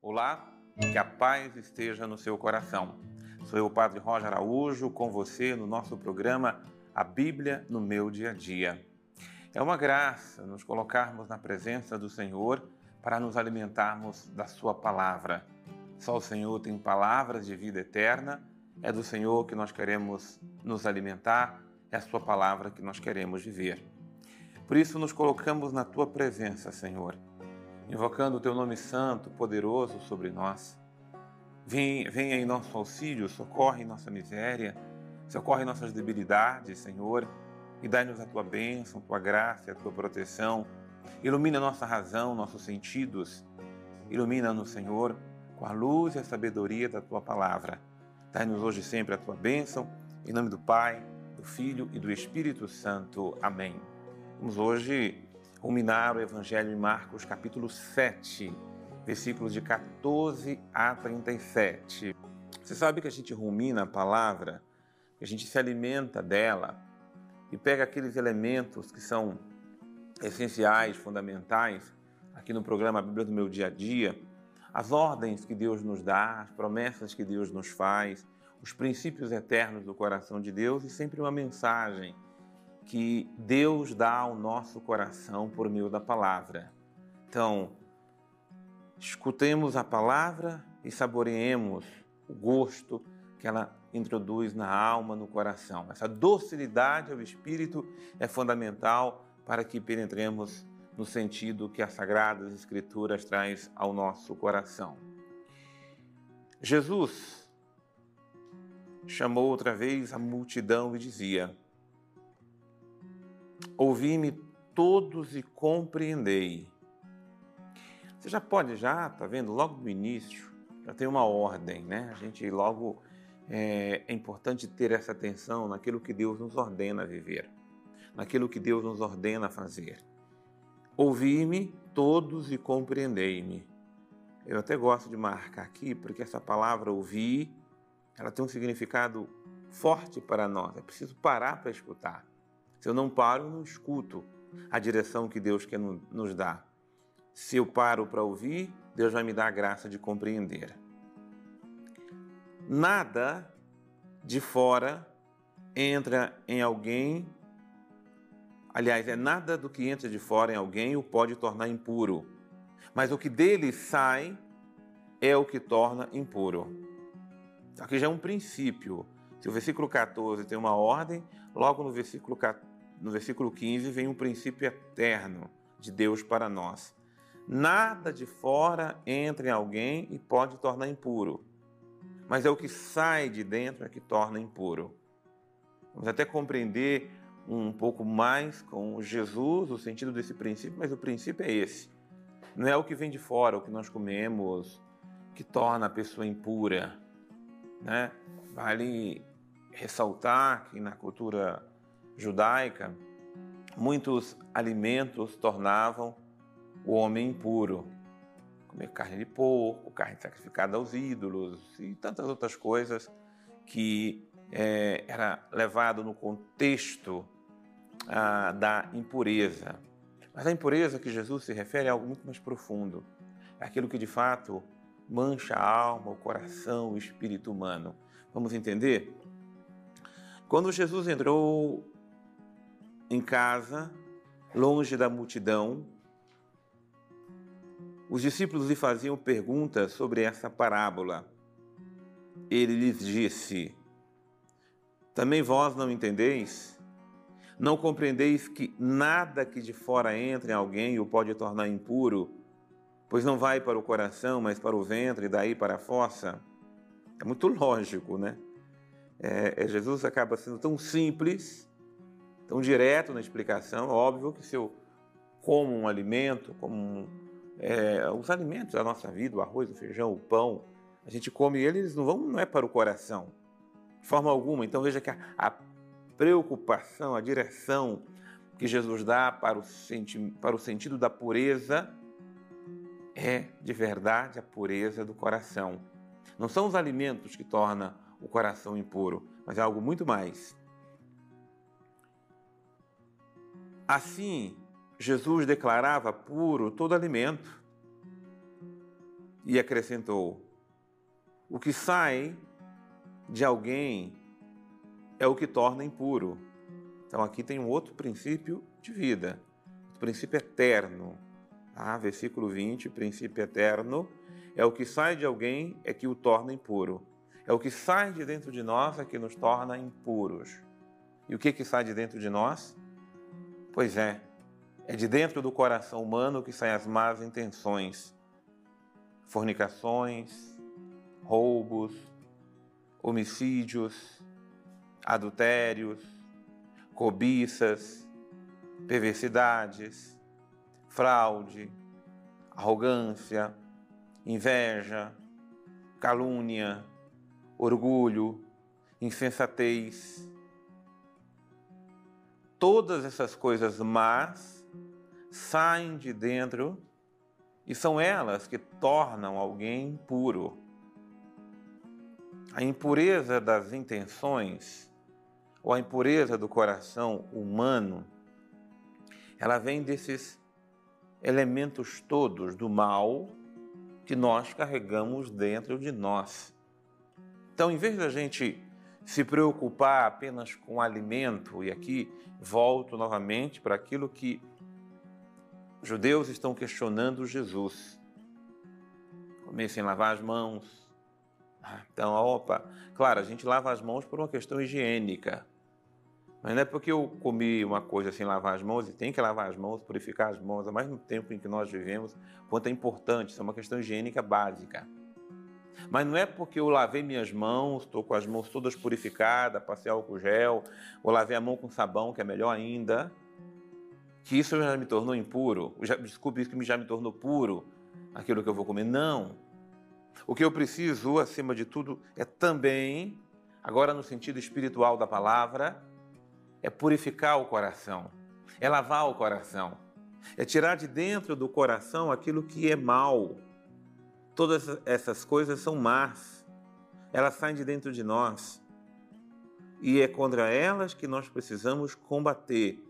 Olá, que a paz esteja no seu coração. Sou eu, Padre Roger Araújo, com você no nosso programa A Bíblia no Meu Dia a Dia. É uma graça nos colocarmos na presença do Senhor para nos alimentarmos da Sua palavra. Só o Senhor tem palavras de vida eterna, é do Senhor que nós queremos nos alimentar, é a Sua palavra que nós queremos viver. Por isso, nos colocamos na Tua presença, Senhor, invocando o Teu nome santo, poderoso sobre nós Vem, venha em nosso auxílio, socorre nossa miséria, socorre nossas debilidades, Senhor, e dai-nos a tua bênção, tua graça a tua proteção. Ilumina nossa razão, nossos sentidos. Ilumina-nos, Senhor, com a luz e a sabedoria da tua palavra. Dai-nos hoje sempre a tua bênção, em nome do Pai, do Filho e do Espírito Santo. Amém. Vamos hoje ruminar o Evangelho de Marcos, capítulo 7 versículos de 14 a 37. Você sabe que a gente rumina a palavra, que a gente se alimenta dela e pega aqueles elementos que são essenciais, fundamentais, aqui no programa Bíblia do Meu Dia a Dia, as ordens que Deus nos dá, as promessas que Deus nos faz, os princípios eternos do coração de Deus e sempre uma mensagem que Deus dá ao nosso coração por meio da palavra. Então, escutemos a palavra e saboreemos o gosto que ela introduz na alma, no coração. Essa docilidade ao Espírito é fundamental para que penetremos no sentido que as Sagradas Escrituras traz ao nosso coração. Jesus chamou outra vez a multidão e dizia: Ouvi-me todos e compreendei. Você já pode, já, tá vendo? Logo no início, já tem uma ordem, né? A gente logo é, é importante ter essa atenção naquilo que Deus nos ordena viver, naquilo que Deus nos ordena fazer. Ouvi-me todos e compreendei-me. Eu até gosto de marcar aqui, porque essa palavra ouvir, ela tem um significado forte para nós. É preciso parar para escutar. Se eu não paro, não escuto a direção que Deus quer nos dar. Se eu paro para ouvir, Deus vai me dar a graça de compreender. Nada de fora entra em alguém, aliás, é nada do que entra de fora em alguém o pode tornar impuro, mas o que dele sai é o que torna impuro. Aqui já é um princípio. Se o versículo 14 tem uma ordem, logo no versículo, no versículo 15 vem um princípio eterno de Deus para nós. Nada de fora entra em alguém e pode tornar impuro, mas é o que sai de dentro é que torna impuro. Vamos até compreender um pouco mais com Jesus o sentido desse princípio, mas o princípio é esse. Não é o que vem de fora, o que nós comemos, que torna a pessoa impura. Né? Vale ressaltar que na cultura judaica, muitos alimentos tornavam o homem impuro, comer carne de porco, carne sacrificada aos ídolos e tantas outras coisas que é, era levado no contexto ah, da impureza. Mas a impureza que Jesus se refere é algo muito mais profundo. É aquilo que de fato mancha a alma, o coração, o espírito humano. Vamos entender? Quando Jesus entrou em casa, longe da multidão, os discípulos lhe faziam perguntas sobre essa parábola. Ele lhes disse: Também vós não entendeis? Não compreendeis que nada que de fora entre em alguém o pode tornar impuro, pois não vai para o coração, mas para o ventre e daí para a fossa? É muito lógico, né? É, é, Jesus acaba sendo tão simples, tão direto na explicação. Óbvio que se eu como um alimento, como é, os alimentos da nossa vida, o arroz, o feijão, o pão, a gente come eles, não vão, não é para o coração, de forma alguma. Então veja que a, a preocupação, a direção que Jesus dá para o, senti, para o sentido da pureza é de verdade a pureza do coração. Não são os alimentos que tornam o coração impuro, mas é algo muito mais. Assim, Jesus declarava puro todo alimento e acrescentou: o que sai de alguém é o que torna impuro. Então aqui tem um outro princípio de vida, o princípio eterno. Ah, versículo 20, princípio eterno é o que sai de alguém é que o torna impuro. É o que sai de dentro de nós é que nos torna impuros. E o que que sai de dentro de nós? Pois é, é de dentro do coração humano que saem as más intenções, fornicações, roubos, homicídios, adultérios, cobiças, perversidades, fraude, arrogância, inveja, calúnia, orgulho, insensatez. Todas essas coisas más saem de dentro e são elas que tornam alguém puro. A impureza das intenções ou a impureza do coração humano, ela vem desses elementos todos do mal que nós carregamos dentro de nós. Então, em vez da gente se preocupar apenas com alimento, e aqui volto novamente para aquilo que os judeus estão questionando Jesus. Comer sem lavar as mãos. Ah, então, opa, claro, a gente lava as mãos por uma questão higiênica. Mas não é porque eu comi uma coisa sem lavar as mãos e tem que lavar as mãos, purificar as mãos, mais no tempo em que nós vivemos, quanto é importante, isso é uma questão higiênica básica. Mas não é porque eu lavei minhas mãos, estou com as mãos todas purificadas, passei álcool gel, ou lavei a mão com sabão, que é melhor ainda, que isso já me tornou impuro, já, desculpe, isso que já me tornou puro, aquilo que eu vou comer. Não. O que eu preciso, acima de tudo, é também, agora no sentido espiritual da palavra, é purificar o coração, é lavar o coração, é tirar de dentro do coração aquilo que é mal. Todas essas coisas são más, elas saem de dentro de nós. E é contra elas que nós precisamos combater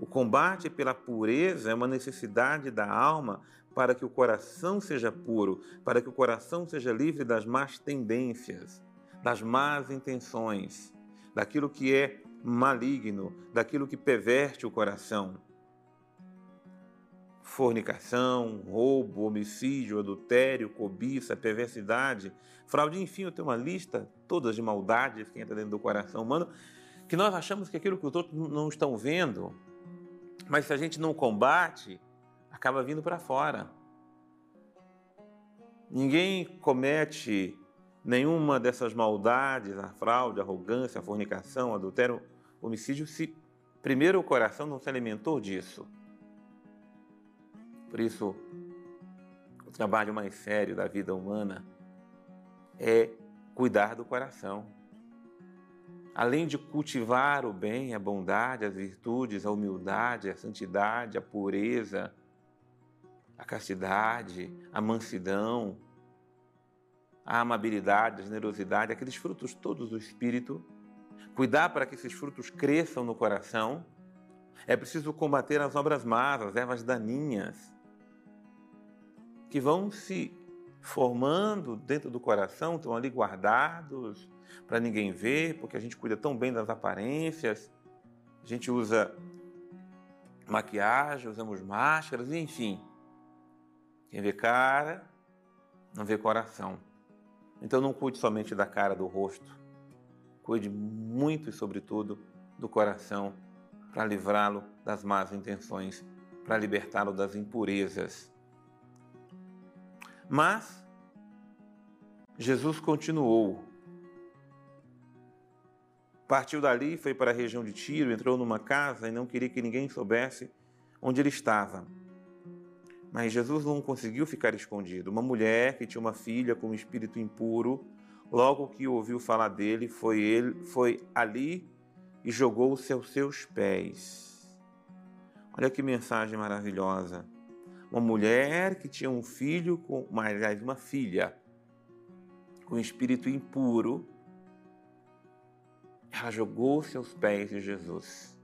o combate pela pureza é uma necessidade da alma para que o coração seja puro, para que o coração seja livre das más tendências, das más intenções, daquilo que é maligno, daquilo que perverte o coração. Fornicação, roubo, homicídio, adultério, cobiça, perversidade, fraude, enfim, eu tenho uma lista toda de maldades que entra dentro do coração humano, que nós achamos que aquilo que os outros não estão vendo, mas se a gente não combate, acaba vindo para fora. Ninguém comete nenhuma dessas maldades, a fraude, a arrogância, a fornicação, adultério, homicídio, se primeiro o coração não se alimentou disso. Por isso, o trabalho mais sério da vida humana é cuidar do coração. Além de cultivar o bem, a bondade, as virtudes, a humildade, a santidade, a pureza, a castidade, a mansidão, a amabilidade, a generosidade, aqueles frutos todos do Espírito, cuidar para que esses frutos cresçam no coração, é preciso combater as obras más, as ervas daninhas, que vão se formando dentro do coração, estão ali guardados, para ninguém ver, porque a gente cuida tão bem das aparências, a gente usa maquiagem, usamos máscaras, enfim. Quem vê cara, não vê coração. Então não cuide somente da cara, do rosto. Cuide muito e, sobretudo, do coração para livrá-lo das más intenções, para libertá-lo das impurezas. Mas Jesus continuou Partiu dali, foi para a região de Tiro, entrou numa casa e não queria que ninguém soubesse onde ele estava. Mas Jesus não conseguiu ficar escondido. Uma mulher que tinha uma filha com um espírito impuro, logo que ouviu falar dele, foi ele, foi ali e jogou-se aos seus pés. Olha que mensagem maravilhosa. Uma mulher que tinha um filho com, aliás, uma filha com espírito impuro, jogou-se aos pés de Jesus.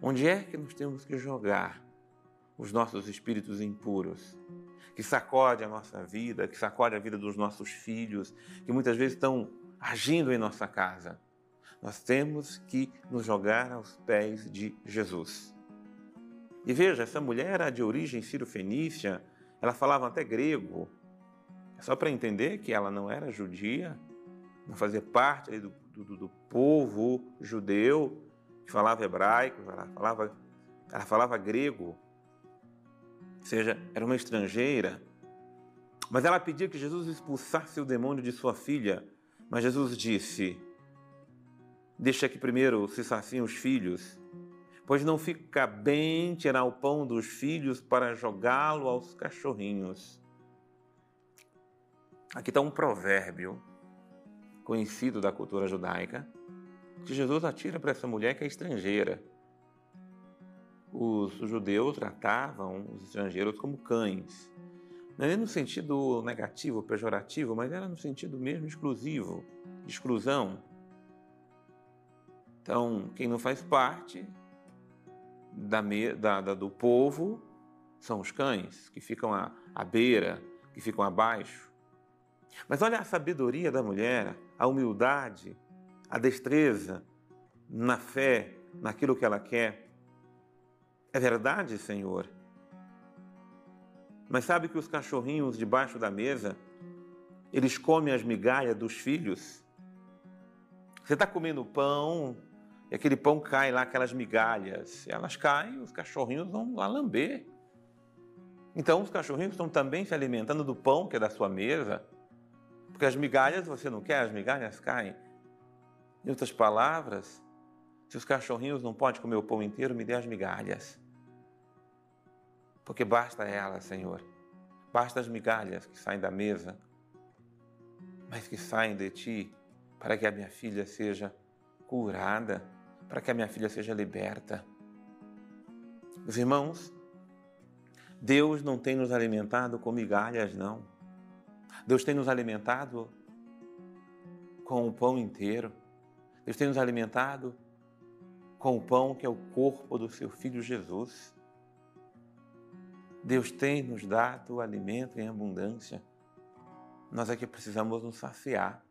Onde é que nós temos que jogar os nossos espíritos impuros, que sacode a nossa vida, que sacode a vida dos nossos filhos, que muitas vezes estão agindo em nossa casa. Nós temos que nos jogar aos pés de Jesus. E veja, essa mulher era de origem sírio-fenícia, ela falava até grego. É só para entender que ela não era judia, não fazia parte do, do, do povo judeu que falava hebraico, ela falava, ela falava grego. Ou seja, era uma estrangeira. Mas ela pedia que Jesus expulsasse o demônio de sua filha. Mas Jesus disse: Deixa que primeiro se saciem os filhos pois não fica bem tirar o pão dos filhos para jogá-lo aos cachorrinhos. Aqui está um provérbio conhecido da cultura judaica que Jesus atira para essa mulher que é estrangeira. Os judeus tratavam os estrangeiros como cães. Não é no sentido negativo, pejorativo, mas era no sentido mesmo exclusivo, de exclusão. Então, quem não faz parte da, da, da, do povo são os cães, que ficam à, à beira, que ficam abaixo. Mas olha a sabedoria da mulher, a humildade, a destreza na fé, naquilo que ela quer. É verdade, Senhor. Mas sabe que os cachorrinhos debaixo da mesa, eles comem as migalhas dos filhos? Você está comendo pão, e aquele pão cai lá, aquelas migalhas. Elas caem, os cachorrinhos vão lá lamber. Então, os cachorrinhos estão também se alimentando do pão que é da sua mesa, porque as migalhas você não quer, as migalhas caem. Em outras palavras, se os cachorrinhos não podem comer o pão inteiro, me dê as migalhas. Porque basta elas, Senhor. Basta as migalhas que saem da mesa, mas que saem de ti, para que a minha filha seja curada para que a minha filha seja liberta. Os irmãos, Deus não tem nos alimentado com migalhas, não. Deus tem nos alimentado com o pão inteiro. Deus tem nos alimentado com o pão que é o corpo do seu filho Jesus. Deus tem nos dado alimento em abundância. Nós aqui precisamos nos saciar.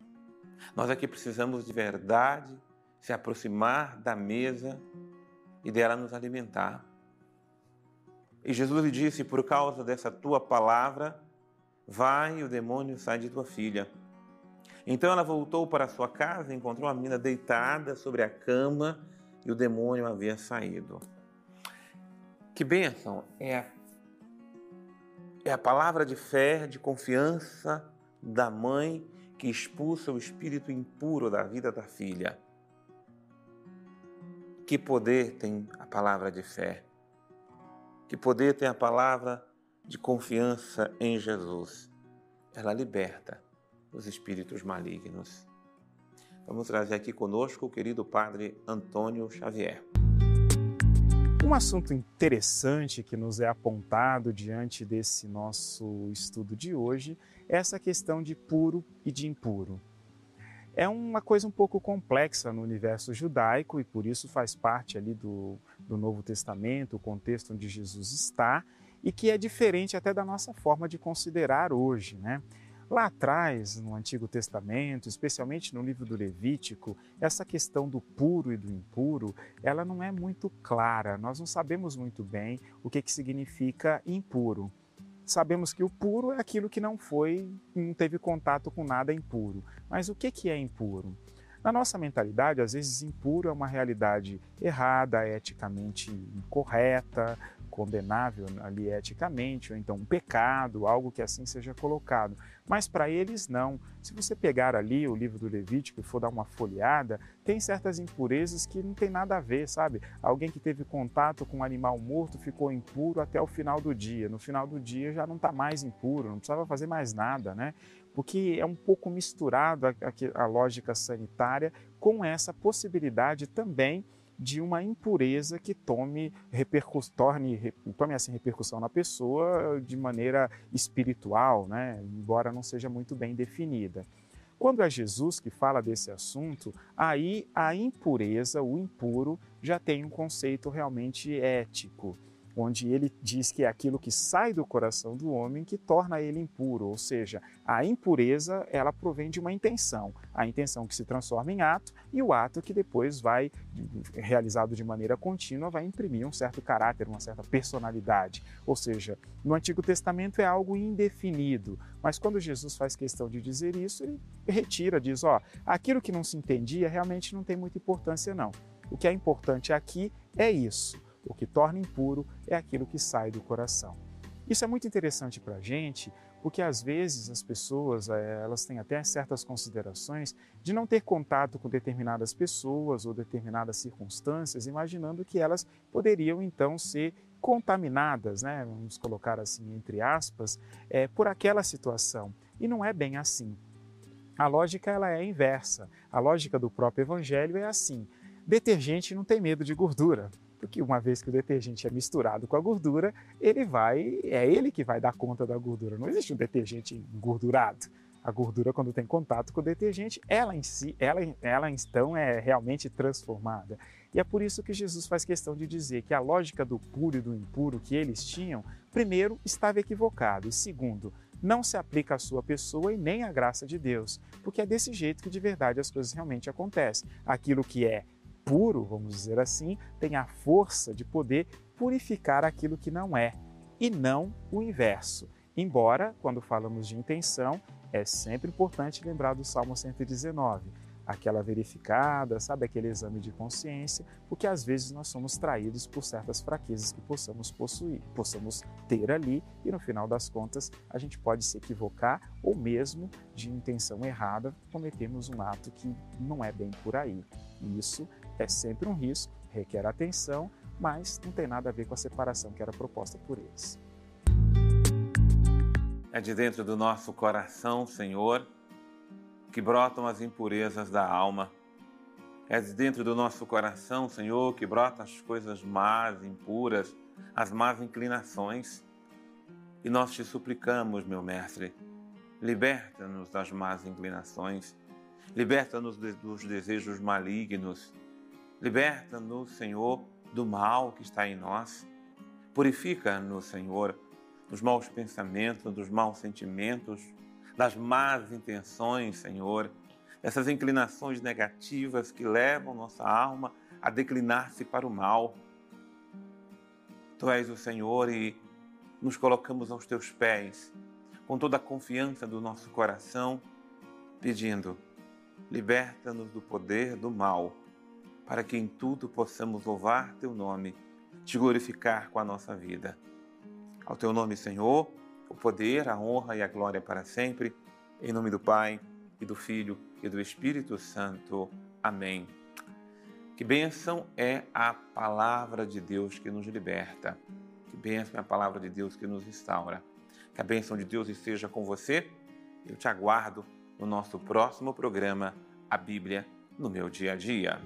Nós aqui precisamos de verdade se aproximar da mesa e dela nos alimentar. E Jesus lhe disse: Por causa dessa tua palavra, vai o demônio sai de tua filha. Então ela voltou para sua casa e encontrou a menina deitada sobre a cama e o demônio havia saído. Que bênção! É a, é a palavra de fé, de confiança da mãe que expulsa o espírito impuro da vida da filha. Que poder tem a palavra de fé? Que poder tem a palavra de confiança em Jesus? Ela liberta os espíritos malignos. Vamos trazer aqui conosco o querido Padre Antônio Xavier. Um assunto interessante que nos é apontado diante desse nosso estudo de hoje é essa questão de puro e de impuro é uma coisa um pouco complexa no universo judaico e por isso faz parte ali do, do Novo Testamento, o contexto onde Jesus está e que é diferente até da nossa forma de considerar hoje, né? Lá atrás, no Antigo Testamento, especialmente no livro do Levítico, essa questão do puro e do impuro, ela não é muito clara. Nós não sabemos muito bem o que, que significa impuro sabemos que o puro é aquilo que não foi, não teve contato com nada impuro. Mas o que é impuro? Na nossa mentalidade, às vezes impuro é uma realidade errada, eticamente incorreta, condenável ali eticamente, ou então um pecado, algo que assim seja colocado. Mas para eles não. Se você pegar ali o livro do Levítico e for dar uma folheada, tem certas impurezas que não tem nada a ver, sabe? Alguém que teve contato com um animal morto ficou impuro até o final do dia. No final do dia já não está mais impuro, não precisava fazer mais nada, né? Porque é um pouco misturado a, a, a lógica sanitária com essa possibilidade também de uma impureza que tome, repercu torne, tome assim, repercussão na pessoa de maneira espiritual, né? embora não seja muito bem definida. Quando é Jesus que fala desse assunto, aí a impureza, o impuro, já tem um conceito realmente ético. Onde ele diz que é aquilo que sai do coração do homem que torna ele impuro, ou seja, a impureza ela provém de uma intenção, a intenção que se transforma em ato e o ato que depois vai realizado de maneira contínua vai imprimir um certo caráter, uma certa personalidade. Ou seja, no Antigo Testamento é algo indefinido, mas quando Jesus faz questão de dizer isso, ele retira, diz, ó, aquilo que não se entendia realmente não tem muita importância não. O que é importante aqui é isso o que torna impuro é aquilo que sai do coração. Isso é muito interessante para a gente, porque às vezes as pessoas eh, elas têm até certas considerações de não ter contato com determinadas pessoas ou determinadas circunstâncias, imaginando que elas poderiam então ser contaminadas, né? vamos colocar assim entre aspas, é, por aquela situação. E não é bem assim. A lógica ela é inversa. A lógica do próprio Evangelho é assim: detergente não tem medo de gordura porque uma vez que o detergente é misturado com a gordura, ele vai, é ele que vai dar conta da gordura. Não existe um detergente engordurado. A gordura, quando tem contato com o detergente, ela em si, ela, ela então é realmente transformada. E é por isso que Jesus faz questão de dizer que a lógica do puro e do impuro que eles tinham, primeiro, estava equivocado, e segundo, não se aplica à sua pessoa e nem à graça de Deus, porque é desse jeito que de verdade as coisas realmente acontecem. Aquilo que é puro, vamos dizer assim, tem a força de poder purificar aquilo que não é, e não o inverso. Embora, quando falamos de intenção, é sempre importante lembrar do Salmo 119, aquela verificada, sabe, aquele exame de consciência, porque às vezes nós somos traídos por certas fraquezas que possamos possuir, possamos ter ali, e no final das contas a gente pode se equivocar ou mesmo de intenção errada cometemos um ato que não é bem por aí. E isso é sempre um risco, requer atenção, mas não tem nada a ver com a separação que era proposta por eles. É de dentro do nosso coração, Senhor, que brotam as impurezas da alma. É de dentro do nosso coração, Senhor, que brotam as coisas más, impuras, as más inclinações. E nós te suplicamos, meu Mestre, liberta-nos das más inclinações, liberta-nos dos desejos malignos, Liberta-nos, Senhor, do mal que está em nós. Purifica-nos, Senhor, dos maus pensamentos, dos maus sentimentos, das más intenções, Senhor, dessas inclinações negativas que levam nossa alma a declinar-se para o mal. Tu és o Senhor e nos colocamos aos teus pés, com toda a confiança do nosso coração, pedindo: liberta-nos do poder do mal para que em tudo possamos louvar teu nome, te glorificar com a nossa vida. Ao teu nome, Senhor, o poder, a honra e a glória para sempre, em nome do Pai e do Filho e do Espírito Santo. Amém. Que bênção é a palavra de Deus que nos liberta. Que bênção é a palavra de Deus que nos restaura. Que a bênção de Deus esteja com você. Eu te aguardo no nosso próximo programa, A Bíblia no meu dia a dia.